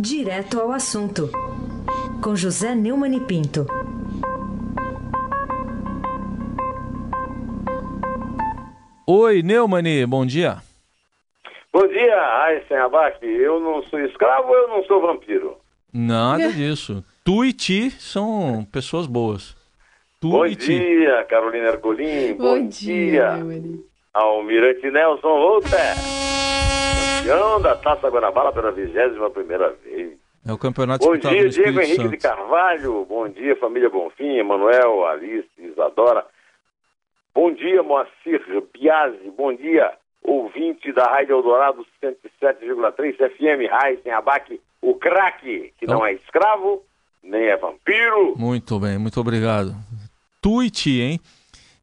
Direto ao assunto, com José Neumann e Pinto. Oi, Neumani, bom dia. Bom dia, Aysen Abac. Eu não sou escravo, eu não sou vampiro. Nada disso. Tu e ti são pessoas boas. Tu Bom e ti. dia, Carolina Ercolim. Bom, dia, meu marido. Almirante Nelson Volter. Campeão da Taça Guanabara pela vigésima primeira vez. É o campeonato Bom dia, Diego Henrique de Carvalho. Bom dia, família Bonfim, Emanuel, Alice, Isadora. Bom dia, Moacir Biasi. Bom dia, ouvinte da Rádio Eldorado 107,3 FM, Raíssen Abac, o craque, que não Então- é escravo, nem é vampiro. Muito bem, muito obrigado. Tu e ti, hein?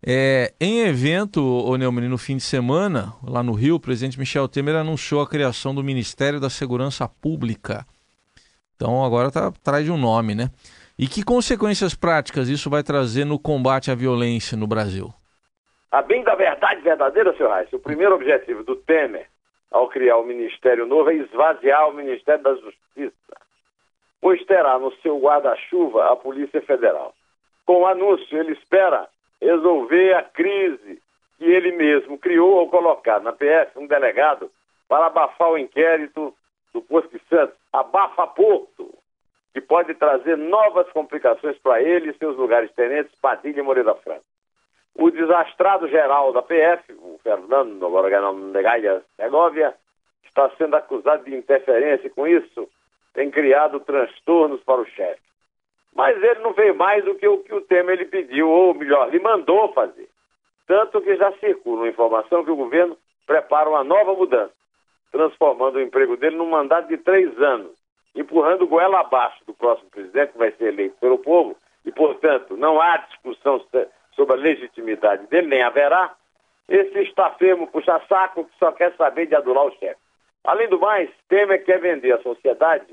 É, em evento, ô Neumann, no fim de semana, lá no Rio, o presidente Michel Temer anunciou a criação do Ministério da Segurança Pública. Então agora tá atrás de um nome, né? E que consequências práticas isso vai trazer no combate à violência no Brasil? A bem da verdade verdadeira, senhor Reis, o primeiro objetivo do Temer ao criar o Ministério Novo é esvaziar o Ministério da Justiça, pois terá no seu guarda-chuva a Polícia Federal. Com o anúncio, ele espera resolver a crise que ele mesmo criou ao colocar na PF um delegado para abafar o inquérito do Porto de Santos. Abafa Porto, que pode trazer novas complicações para ele e seus lugares tenentes, Padilha e Moreira Franco. O desastrado geral da PF, o Fernando Noronha Segovia, está sendo acusado de interferência e, com isso, tem criado transtornos para o chefe. Mas ele não fez mais do que o que o Temer lhe pediu, ou melhor, lhe mandou fazer. Tanto que já circula informação que o governo prepara uma nova mudança, transformando o emprego dele num mandato de três anos, empurrando goela abaixo do próximo presidente, que vai ser eleito pelo povo, e, portanto, não há discussão sobre a legitimidade dele, nem haverá. Esse estafemo puxa-saco que só quer saber de adular o chefe. Além do mais, Temer quer vender à sociedade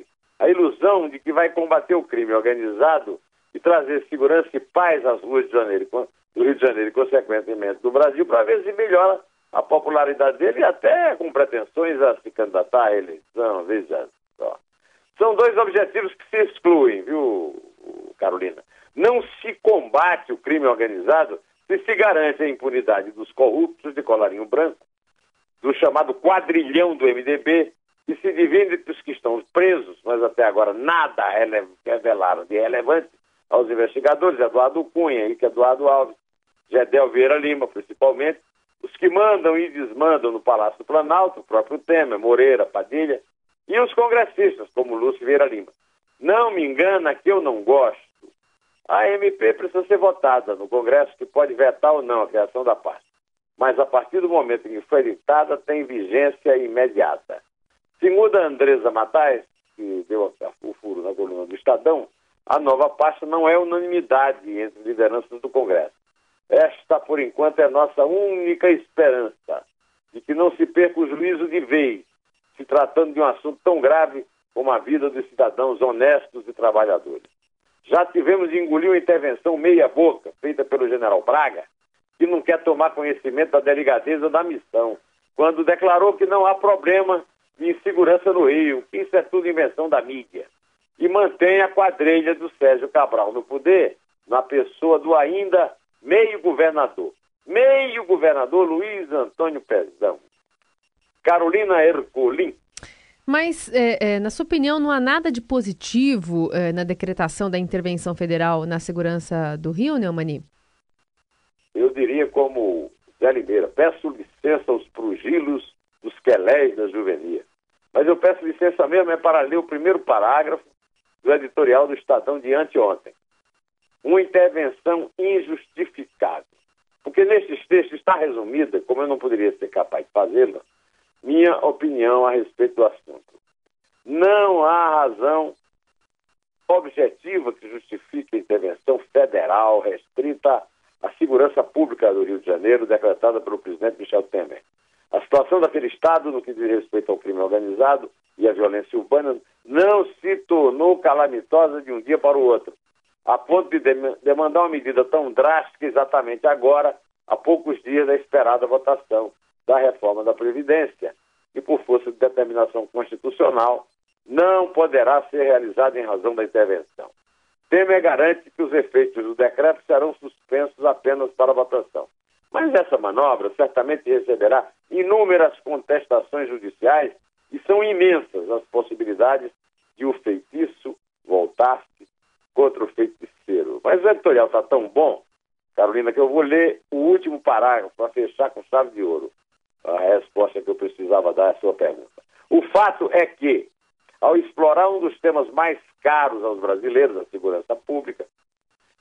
a ilusão de que vai combater o crime organizado e trazer segurança e paz às ruas de Janeiro, do Rio de Janeiro e, consequentemente, do Brasil, para ver se melhora a popularidade dele e até com pretensões a se candidatar à eleição, veja só. São dois objetivos que se excluem, viu, Carolina? Não se combate o crime organizado se se garante a impunidade dos corruptos de colarinho branco, do chamado quadrilhão do MDB, e se divide entre os que estão presos, mas até agora nada rele- revelaram de relevante aos investigadores, Eduardo Cunha, Henrique Eduardo Alves, Gedel Vieira Lima, principalmente, os que mandam e desmandam no Palácio Planalto, o próprio Temer, Moreira, Padilha, e os congressistas, como Lúcio Vieira Lima. Não me engana que eu não gosto. A MP precisa ser votada no Congresso, que pode vetar ou não a criação da pasta. Mas a partir do momento em que foi editada, tem vigência imediata. Segundo a Andresa Matais, que deu a- o furo na coluna do Estadão, a nova pasta não é unanimidade entre lideranças do Congresso. Esta, por enquanto, é nossa única esperança de que não se perca o juízo de vez, se tratando de um assunto tão grave como a vida dos cidadãos honestos e trabalhadores. Já tivemos de engolir uma intervenção meia-boca, feita pelo general Braga, que não quer tomar conhecimento da delicadeza da missão, quando declarou que não há problema de insegurança no Rio, que isso é tudo invenção da mídia. E mantém a quadrilha do Sérgio Cabral no poder, na pessoa do ainda meio governador. Meio governador Luiz Antônio Pezão. Carolina Ercolim. Mas, é, é, na sua opinião, não há nada de positivo é, na decretação da intervenção federal na segurança do Rio, Neumani? eu diria como Zé Limeira, peço licença aos prugilos dos quelés da juvenia. Mas eu peço licença mesmo é para ler o primeiro parágrafo do editorial do Estadão de anteontem. Uma intervenção injustificável. Porque nesses textos está resumida, como eu não poderia ser capaz de fazê-la, minha opinião a respeito do assunto. Não há razão objetiva que justifique a intervenção federal restrita à segurança pública do Rio de Janeiro, decretada pelo presidente Michel Temer. A situação daquele Estado, no que diz respeito ao crime organizado e à violência urbana, não se tornou calamitosa de um dia para o outro, a ponto de dem- demandar uma medida tão drástica exatamente agora, há poucos dias da esperada votação da reforma da Previdência, e por força de determinação constitucional, não poderá ser realizada em razão da intervenção. Temer garante que os efeitos do decreto serão suspensos apenas para votação. Mas essa manobra certamente receberá inúmeras contestações judiciais e são imensas as possibilidades de o feitiço voltar-se contra o feiticeiro. Mas o editorial está tão bom, Carolina, que eu vou ler o último parágrafo para fechar com chave de ouro a resposta que eu precisava dar à sua pergunta. O fato é que, ao explorar um dos temas mais caros aos brasileiros, a segurança pública,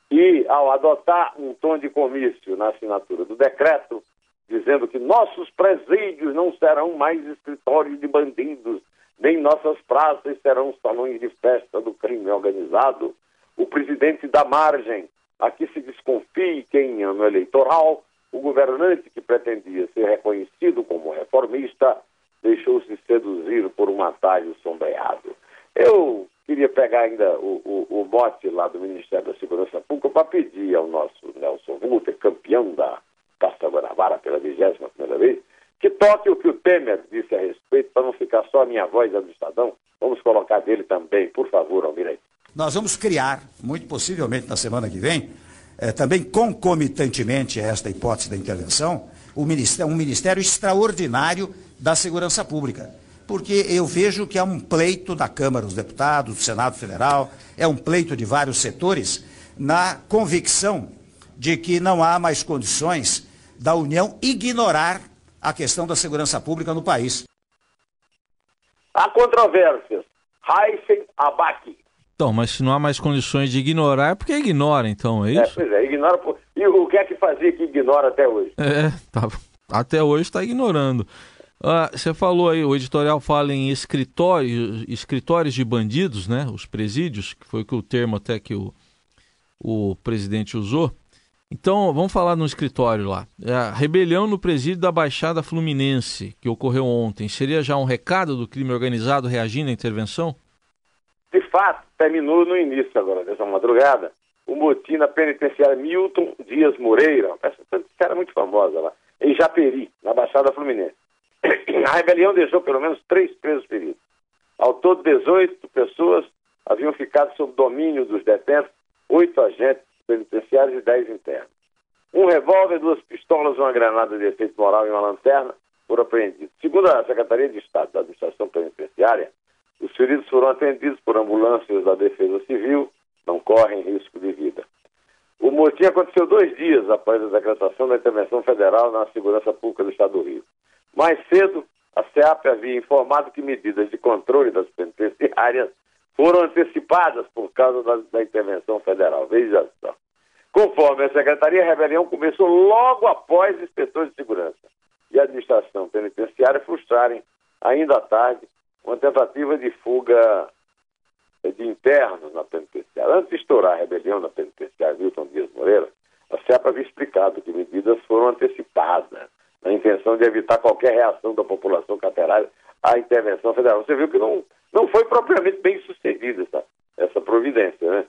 e ao adotar um tom de comício na assinatura do decreto, dizendo que nossos presídios não serão mais escritórios de bandidos, nem nossas praças serão salões de festa do crime organizado, o presidente da margem a que se desconfie que em ano eleitoral o governante que pretendia ser reconhecido como reformista deixou-se seduzir por um atalho sombreado. Eu queria pegar ainda o, o, o mote lá do Ministério da Segurança Pública para pedir ao nosso Nelson Walter, campeão da Taça Guanabara pela vigésima primeira vez, que toque o que o Temer disse a respeito, para não ficar só a minha voz do Estadão. Vamos colocar dele também, por favor, Almirante. Nós vamos criar, muito possivelmente na semana que vem, é, também concomitantemente a esta hipótese da intervenção, um ministério, um ministério extraordinário da segurança pública. Porque eu vejo que é um pleito da Câmara dos Deputados, do Senado Federal, é um pleito de vários setores, na convicção de que não há mais condições da União ignorar a questão da segurança pública no país. Há controvérsias. Heisen Abaki, então, mas se não há mais condições de ignorar, é porque ignora, então, é isso? É, pois é, ignora. Por... E o que é que fazia que ignora até hoje? É, tá, até hoje está ignorando. Ah, você falou aí, o editorial fala em escritórios, escritórios de bandidos, né? Os presídios, que foi o termo até que o, o presidente usou. Então, vamos falar no escritório lá. É, a rebelião no presídio da Baixada Fluminense, que ocorreu ontem, seria já um recado do crime organizado reagindo à intervenção? De fato, terminou no início agora dessa madrugada o motim na penitenciária Milton Dias Moreira, essa cara muito famosa lá, em Japeri, na Baixada Fluminense. A rebelião deixou pelo menos três presos feridos. Ao todo, 18 pessoas haviam ficado sob domínio dos detentos, oito agentes penitenciários e dez internos. Um revólver, duas pistolas, uma granada de efeito moral e uma lanterna foram apreendidos. Segundo a Secretaria de Estado da Administração Penitenciária, os feridos foram atendidos por ambulâncias da Defesa Civil, não correm risco de vida. O motim aconteceu dois dias após a decretação da intervenção federal na segurança pública do Estado do Rio. Mais cedo, a SEAP havia informado que medidas de controle das penitenciárias foram antecipadas por causa da, da intervenção federal. Veja só. Conforme a Secretaria, a rebelião começou logo após inspetores de segurança e a administração penitenciária frustrarem, ainda à tarde, uma tentativa de fuga de internos na penitenciária. Antes de estourar a rebelião na penitenciária Milton Dias Moreira, a CEPA havia explicado que medidas foram antecipadas na intenção de evitar qualquer reação da população carcerária à intervenção federal. Você viu que não, não foi propriamente bem sucedida essa, essa providência. Né?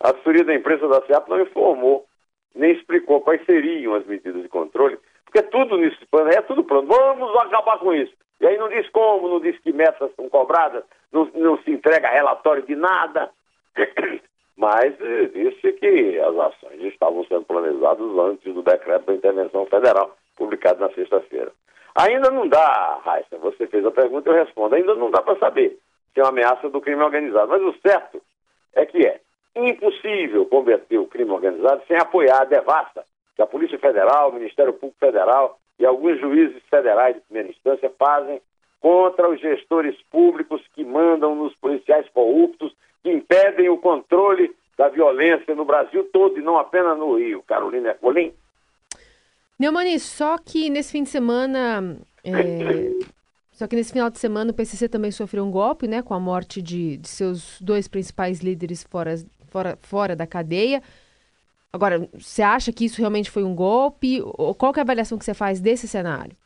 A assessoria da imprensa da CEAP não informou, nem explicou quais seriam as medidas de controle, porque tudo nisso é tudo pronto. Vamos acabar com isso. E aí não diz como, não diz que metas são cobradas, não, não se entrega relatório de nada. Mas eh, disse que as ações estavam sendo planejadas antes do decreto da intervenção federal, publicado na sexta-feira. Ainda não dá, Raíssa, você fez a pergunta, eu respondo, ainda não dá para saber se é uma ameaça do crime organizado. Mas o certo é que é impossível combater o crime organizado sem apoiar a devasta que a Polícia Federal, o Ministério Público Federal e alguns juízes federais de primeira instância fazem contra os gestores públicos que mandam nos policiais corruptos, que impedem o controle da violência no Brasil todo e não apenas no Rio. Carolina Ercolim. Neumani, só que nesse fim de semana. É... Só que nesse final de semana o PCC também sofreu um golpe, né, com a morte de, de seus dois principais líderes fora, fora, fora da cadeia. Agora, você acha que isso realmente foi um golpe? Ou qual é a avaliação que você faz desse cenário?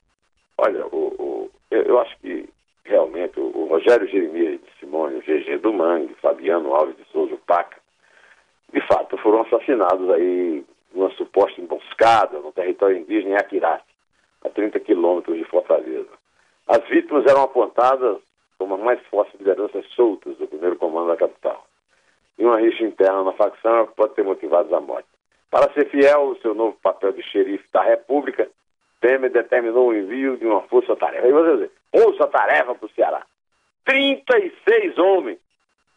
Olha, o, o, eu, eu, acho que realmente o, o Rogério Jeremias de Simone, o GG do Mangue, Fabiano Alves de Souza, o Paca, de fato foram assassinados aí numa suposta emboscada no território indígena em Aquirate, a 30 quilômetros de Fortaleza. As vítimas eram apontadas como as mais fortes lideranças soltas do primeiro comando da capital. E uma rixa interna na facção pode ter motivado a morte. Para ser fiel ao seu novo papel de xerife da República, Temer determinou o envio de uma força-tarefa. Aí você dizer, força-tarefa para o Ceará. 36 homens.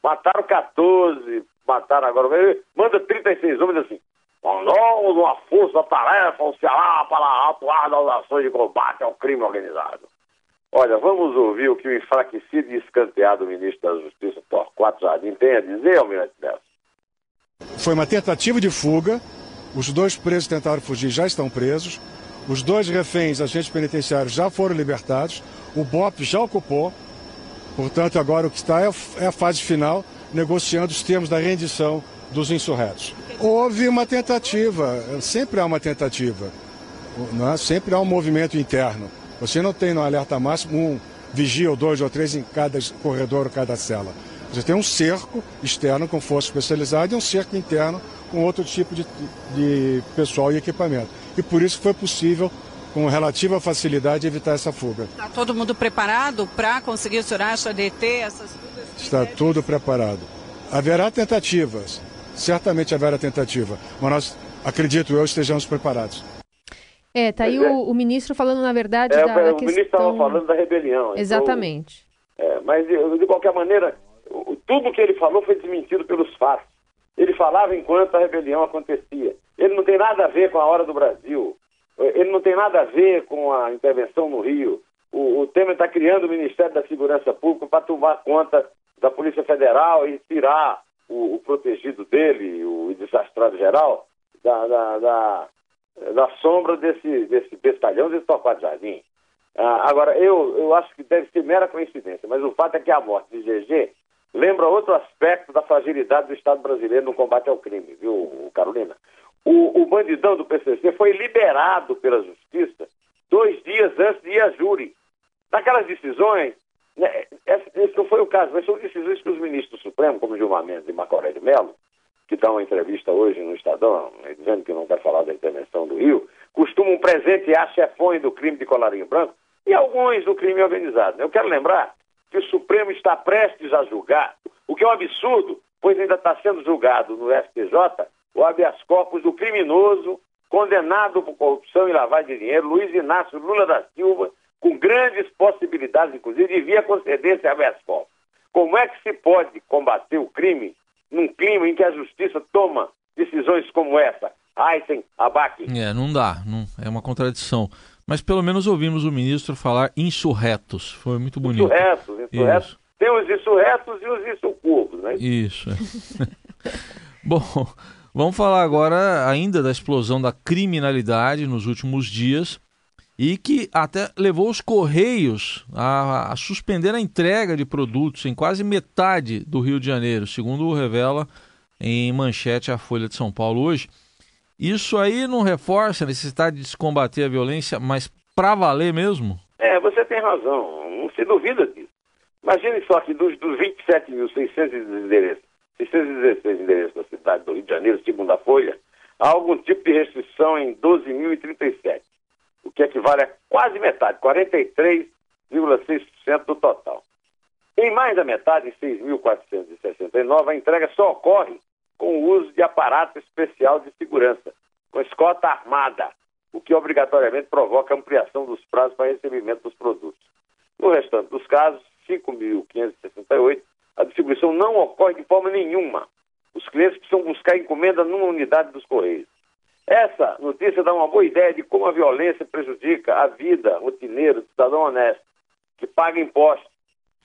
Mataram 14, mataram agora. Manda 36 homens assim. Mandamos uma força-tarefa ao Ceará para atuar nas ações de combate ao crime organizado. Olha, vamos ouvir o que o enfraquecido e escanteado ministro da Justiça, Torquato Jardim, tem a dizer, Almirante Nelson. Foi uma tentativa de fuga. Os dois presos tentaram fugir, já estão presos. Os dois reféns, agentes penitenciários, já foram libertados. O BOP já ocupou. Portanto, agora o que está é, é a fase final, negociando os termos da rendição dos insurretos. Houve uma tentativa, sempre há uma tentativa, é? sempre há um movimento interno. Você não tem no alerta máximo um vigia ou dois ou três em cada corredor ou cada cela. Você tem um cerco externo com força especializada e um cerco interno com outro tipo de, de pessoal e equipamento. E por isso foi possível, com relativa facilidade, evitar essa fuga. Está todo mundo preparado para conseguir, o senhor acha, deter essas fugas? Está tudo preparado. Haverá tentativas, certamente haverá tentativa, mas nós, acredito eu, estejamos preparados. É, tá aí é- o, o ministro falando, na verdade, É, da, o da ministro estava questão... falando da rebelião. então- Exatamente. É, mas, de, qualquer maneira, o- tudo que ele falou foi desmentido pelos fatos. Ele falava enquanto a rebelião acontecia. Ele não tem nada a ver com a hora do Brasil. Ele não tem nada a ver com a intervenção no Rio. O, o Temer está criando o Ministério da Segurança Pública para tomar conta da Polícia Federal e tirar o, o protegido dele, o desastrado geral, da, da, da, da sombra desse, desse bestalhão, desse Torquato Jardim. Ah, agora, eu, eu acho que deve ser mera coincidência, mas o fato é que a morte de GG lembra outro aspecto da fragilidade do Estado brasileiro no combate ao crime, viu, Carolina? O, o bandidão do PCC foi liberado pela Justiça dois dias antes de ir a júri. Naquelas decisões, né, esse, não foi o caso, mas são decisões que os ministros do Supremo, como Gilmar Mendes e Marco Aurélio Mello, que dão uma entrevista hoje no Estadão, né, dizendo que não quer falar da intervenção do Rio, costumam presentear chefões do crime de colarinho branco e alguns do crime organizado. Eu quero lembrar que o Supremo está prestes a julgar, o que é um absurdo, pois ainda está sendo julgado no STJ o habeas corpus do criminoso condenado por corrupção e lavagem de dinheiro, Luiz Inácio Lula da Silva, com grandes possibilidades, inclusive, de via conceder esse habeas corpus. Como é que se pode combater o crime num clima em que a justiça toma decisões como essa? Aysen, Abac. É, não dá, não, é uma contradição. Mas pelo menos ouvimos o ministro falar insurretos. Foi muito bonito. Insurretos, insurretos. Isso. Tem os insurretos e os insurcurvos, né? Isso. é. Bom, vamos falar agora ainda da explosão da criminalidade nos últimos dias e que até levou os Correios a, a suspender a entrega de produtos em quase metade do Rio de Janeiro, segundo revela em manchete a Folha de São Paulo hoje. Isso aí não reforça a necessidade de se combater a violência, mas para valer mesmo? É, você tem razão, não se duvida disso. Imagine só que dos, dos 27.600 endereços, 616 endereços da cidade do Rio de Janeiro, segundo a Folha, há algum tipo de restrição em 12.037, o que equivale a quase metade, 43,6% do total. Em mais da metade, em 6.469, a entrega só ocorre com o uso de aparato especial de segurança, com escota armada, o que obrigatoriamente provoca ampliação dos prazos para recebimento dos produtos. No restante dos casos, 5.568, a distribuição não ocorre de forma nenhuma. Os clientes precisam buscar encomenda numa unidade dos Correios. Essa notícia dá uma boa ideia de como a violência prejudica a vida rotineira do cidadão honesto, que paga impostos,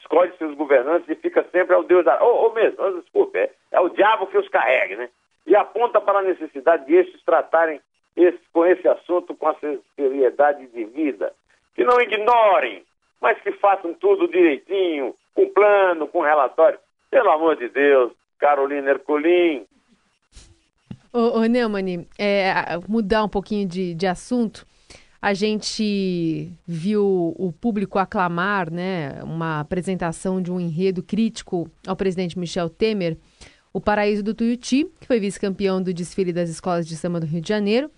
escolhe seus governantes e fica sempre ao Deus da. Ou, ou mesmo, desculpe, é, é, o diabo que os carrega, né? E aponta para a necessidade de estes tratarem esse, com esse assunto com a seriedade de vida. Que não ignorem, mas que façam tudo direitinho, com plano, com relatório. Pelo amor de Deus, Carolina Ercolim. Ô, ô Neumann, é, mudar um pouquinho de, de assunto. A gente viu o público aclamar né, uma apresentação de um enredo crítico ao presidente Michel Temer, o Paraíso do Tuiuti, que foi vice-campeão do desfile das escolas de samba do Rio de Janeiro,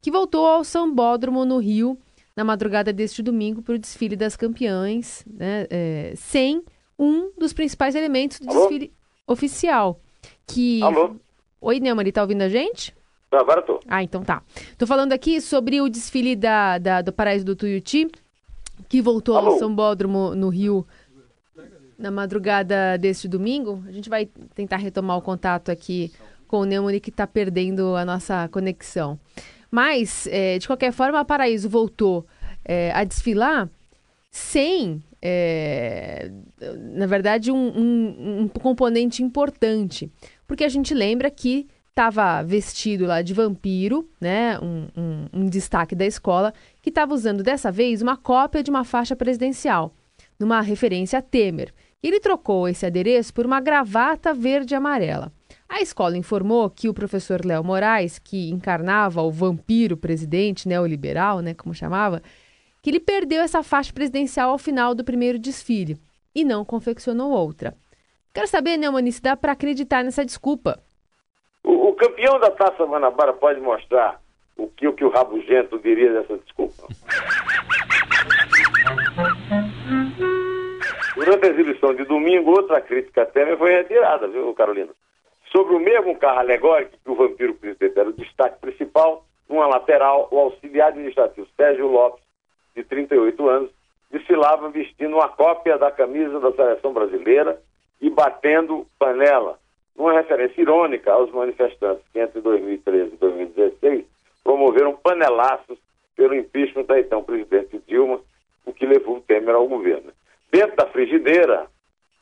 que voltou ao Sambódromo no Rio na madrugada deste domingo para o desfile das campeãs, né, é, sem um dos principais elementos do Alô? desfile oficial. Que... Alô? Oi, Neumann, tá ouvindo a gente? Agora tô. Ah, então tá. Tô falando aqui sobre o desfile da, da- do Paraíso do Tuiuti, que voltou ao Alô? Sambódromo no Rio na madrugada deste domingo. A gente vai tentar retomar o contato aqui com o Neumann, que está perdendo a nossa conexão. Mas, eh, de qualquer forma, a Paraíso voltou eh, a desfilar sem, eh, na verdade, um, um- um componente importante. Porque a gente lembra que estava vestido lá de vampiro, né? Um, um- um destaque da escola, que estava usando dessa vez uma cópia de uma faixa presidencial, numa referência a Temer. Ele trocou esse adereço por uma gravata verde e amarela. A escola informou que o professor Léo Moraes, que encarnava o vampiro presidente neoliberal, né, como chamava, que ele perdeu essa faixa presidencial ao final do primeiro desfile e não confeccionou outra. Quero saber, Neumann, se dá para acreditar nessa desculpa. O, o campeão da Taça Guanabara pode mostrar o que o, que o Rabugento diria dessa desculpa? Durante a exibição de domingo, outra crítica a Temer foi retirada, viu, Carolina? Sobre o mesmo carro alegórico que o vampiro presidente era o destaque principal, numa lateral, o auxiliar administrativo Sérgio Lopes, de 38 anos, desfilava vestindo uma cópia da camisa da seleção brasileira batendo panela, numa referência irônica aos manifestantes que entre 2013 e 2016 promoveram panelaços pelo impeachment da então presidente Dilma, o que levou o Temer ao governo. Dentro da frigideira,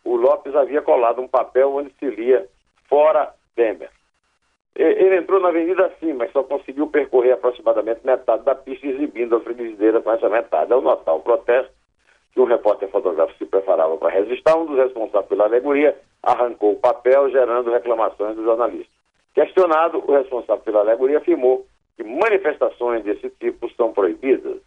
o Lopes havia colado um papel onde se lia fora Temer. Ele entrou na avenida assim, mas só conseguiu percorrer aproximadamente metade da pista exibindo a frigideira com essa metade. Ao notar o protesto, que um repórter fotográfico se preparava para resistir, um dos responsáveis pela alegoria arrancou o papel, gerando reclamações do jornalista. Questionado, o responsável pela alegoria afirmou que manifestações desse tipo são proibidas.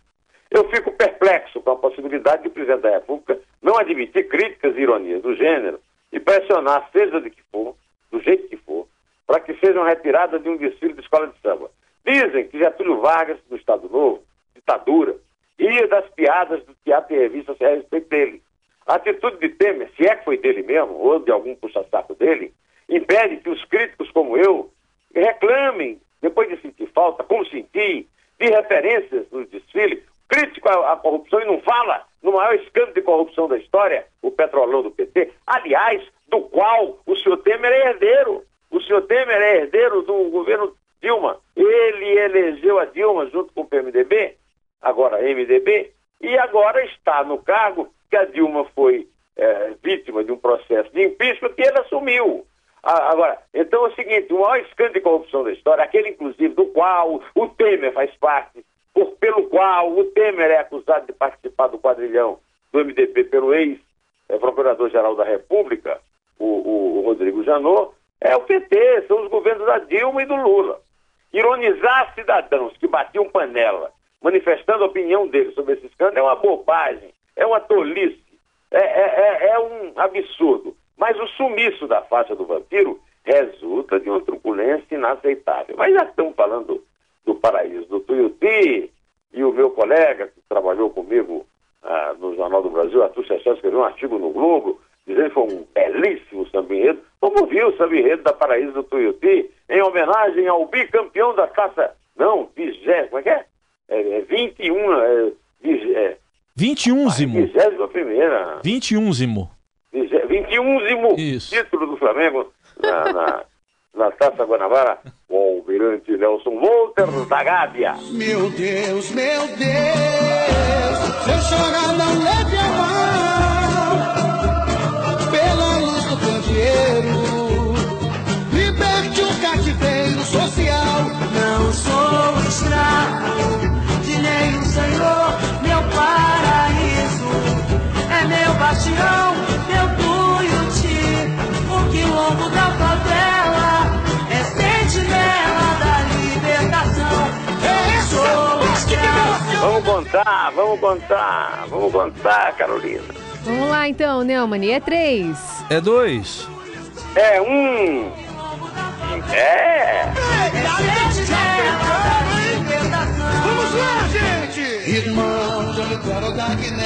Eu fico perplexo com a possibilidade de o presidente da República não admitir críticas e ironias do gênero e pressionar, seja de que for, do jeito que for, para que sejam retiradas de um desfile de escola de samba. Dizem que Getúlio Vargas, do Estado Novo, ditadura, ria das piadas do teatro e revistas a respeito dele. A atitude de Temer, se é que foi dele mesmo, ou de algum puxa-saco dele, impede que os críticos como eu reclamem, depois de sentir falta, como senti, de referências no desfile, crítico à, à corrupção e não fala no maior escândalo de corrupção da história, o petrolão do PT, aliás, do qual o senhor Temer é herdeiro. O senhor Temer é herdeiro do governo Dilma. Ele elegeu a Dilma junto com o PMDB, agora MDB, e agora está no cargo que a Dilma foi eh, vítima de um processo de impeachment que ele assumiu. Agora, então é o seguinte, o maior escândalo de corrupção da história, aquele inclusive do qual o Temer faz parte, por, pelo qual o Temer é acusado de participar do quadrilhão do MDB pelo ex-procurador-geral da República, o, o- o Rodrigo Janot, é o PT, são os governos da Dilma e do Lula. Ironizar cidadãos que batiam panela, manifestando a opinião deles sobre esse escândalo, é uma bobagem, é uma tolice, é, é- é- é um absurdo. Mas o sumiço da faixa do vampiro resulta de uma truculência inaceitável. Mas já estamos falando do paraíso do Tuiuti, e o meu colega, que trabalhou comigo ah, no Jornal do Brasil, Arthur Sessão, escreveu um artigo no Globo, dizendo que foi um belíssimo samba enredo. Vamos ouvir o samba enredo da Paraíso do Tuiuti, em homenagem ao bicampeão da taça. Não, vigésimo, como é que é? É, é 21, é, é, 21zimo. vigésima primeira. 21zimo. Vize- 21 Isso. título do Flamengo na, na, na Taça Guanabara, o almirante Nelson Walter da Gávea. Meu Deus, meu Deus, se eu chorar não leve a mão bastião, meu tuiuti, o quilombo da favela é sentinela da libertação. Eu sou escravo. Vamos contar, vamos contar, vamos contar, Carolina. Vamos lá então, Neumann. É três. É dois. É um. É. Vamos lá, gente! Irmão, já me quero da Guiné,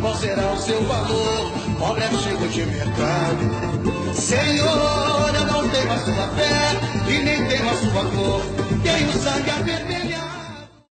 qual será o seu valor? Pobre chico de pecado. Senhor, eu não tenho a sua fé e nem tenho a sua cor. Tenho sangue a vermelho.